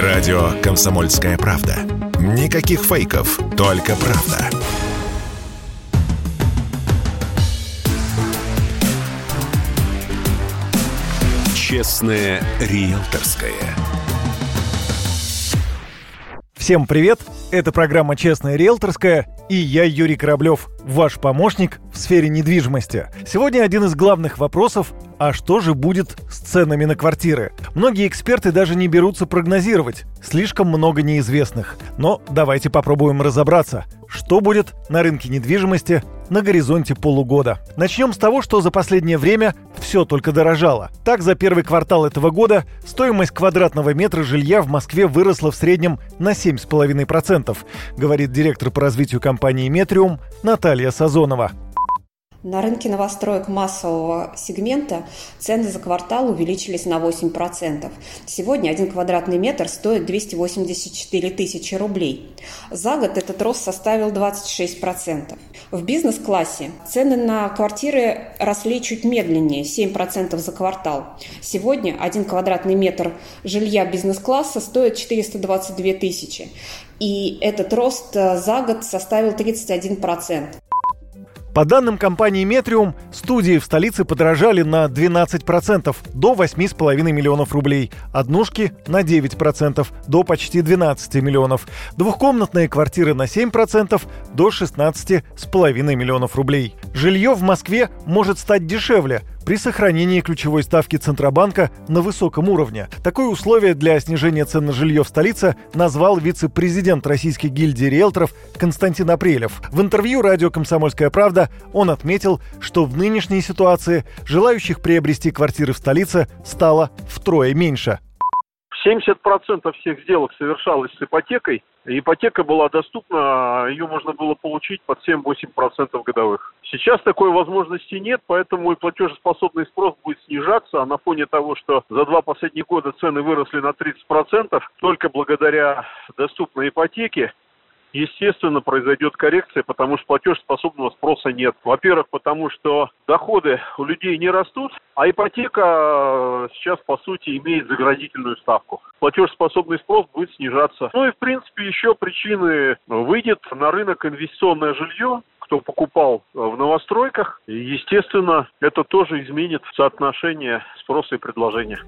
Радио «Комсомольская правда». Никаких фейков, только правда. Честное риэлторское. Всем привет! Это программа «Честная риэлторская» и я, Юрий Кораблев, ваш помощник в сфере недвижимости. Сегодня один из главных вопросов – а что же будет с ценами на квартиры? Многие эксперты даже не берутся прогнозировать. Слишком много неизвестных. Но давайте попробуем разобраться, что будет на рынке недвижимости на горизонте полугода. Начнем с того, что за последнее время все только дорожало. Так, за первый квартал этого года стоимость квадратного метра жилья в Москве выросла в среднем на 7,5%, говорит директор по развитию компании «Метриум» Наталья Сазонова. На рынке новостроек массового сегмента цены за квартал увеличились на 8%. Сегодня один квадратный метр стоит 284 тысячи рублей. За год этот рост составил 26%. В бизнес-классе цены на квартиры росли чуть медленнее, 7% за квартал. Сегодня один квадратный метр жилья бизнес-класса стоит 422 тысячи. И этот рост э, за год составил 31%. По данным компании Метриум, студии в столице подорожали на 12% до 8,5 миллионов рублей, однушки на 9% до почти 12 миллионов, двухкомнатные квартиры на 7% до 16,5 миллионов рублей. Жилье в Москве может стать дешевле, при сохранении ключевой ставки Центробанка на высоком уровне. Такое условие для снижения цен на жилье в столице назвал вице-президент Российской гильдии риэлторов Константин Апрелев. В интервью радио «Комсомольская правда» он отметил, что в нынешней ситуации желающих приобрести квартиры в столице стало втрое меньше. 70% всех сделок совершалось с ипотекой. Ипотека была доступна, ее можно было получить под 7-8% годовых. Сейчас такой возможности нет, поэтому и платежеспособный спрос будет снижаться. А на фоне того, что за два последних года цены выросли на 30%, только благодаря доступной ипотеке естественно, произойдет коррекция, потому что платежеспособного спроса нет. Во-первых, потому что доходы у людей не растут, а ипотека э, сейчас, по сути, имеет заградительную ставку. Платежеспособный спрос будет снижаться. Ну и, в принципе, еще причины. Выйдет на рынок инвестиционное жилье, кто покупал э, в новостройках. Естественно, это тоже изменит соотношение спроса и предложения.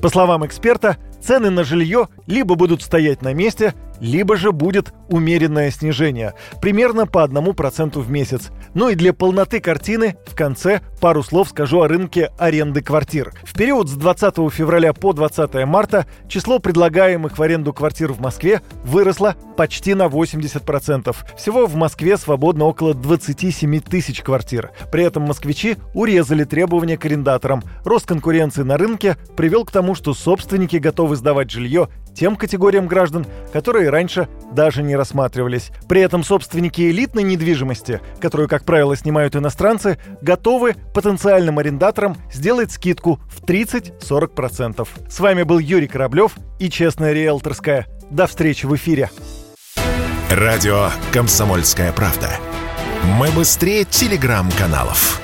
По словам эксперта, цены на жилье либо будут стоять на месте, либо же будет умеренное снижение, примерно по 1% в месяц. Ну и для полноты картины в конце пару слов скажу о рынке аренды квартир. В период с 20 февраля по 20 марта число предлагаемых в аренду квартир в Москве выросло почти на 80%. Всего в Москве свободно около 27 тысяч квартир. При этом москвичи урезали требования к арендаторам. Рост конкуренции на рынке привел к тому, что собственники готовы сдавать жилье тем категориям граждан, которые раньше даже не рассматривались. При этом собственники элитной недвижимости, которую, как правило, снимают иностранцы, готовы потенциальным арендаторам сделать скидку в 30-40%. С вами был Юрий Кораблев и Честная риэлторская. До встречи в эфире. Радио «Комсомольская правда». Мы быстрее телеграм-каналов.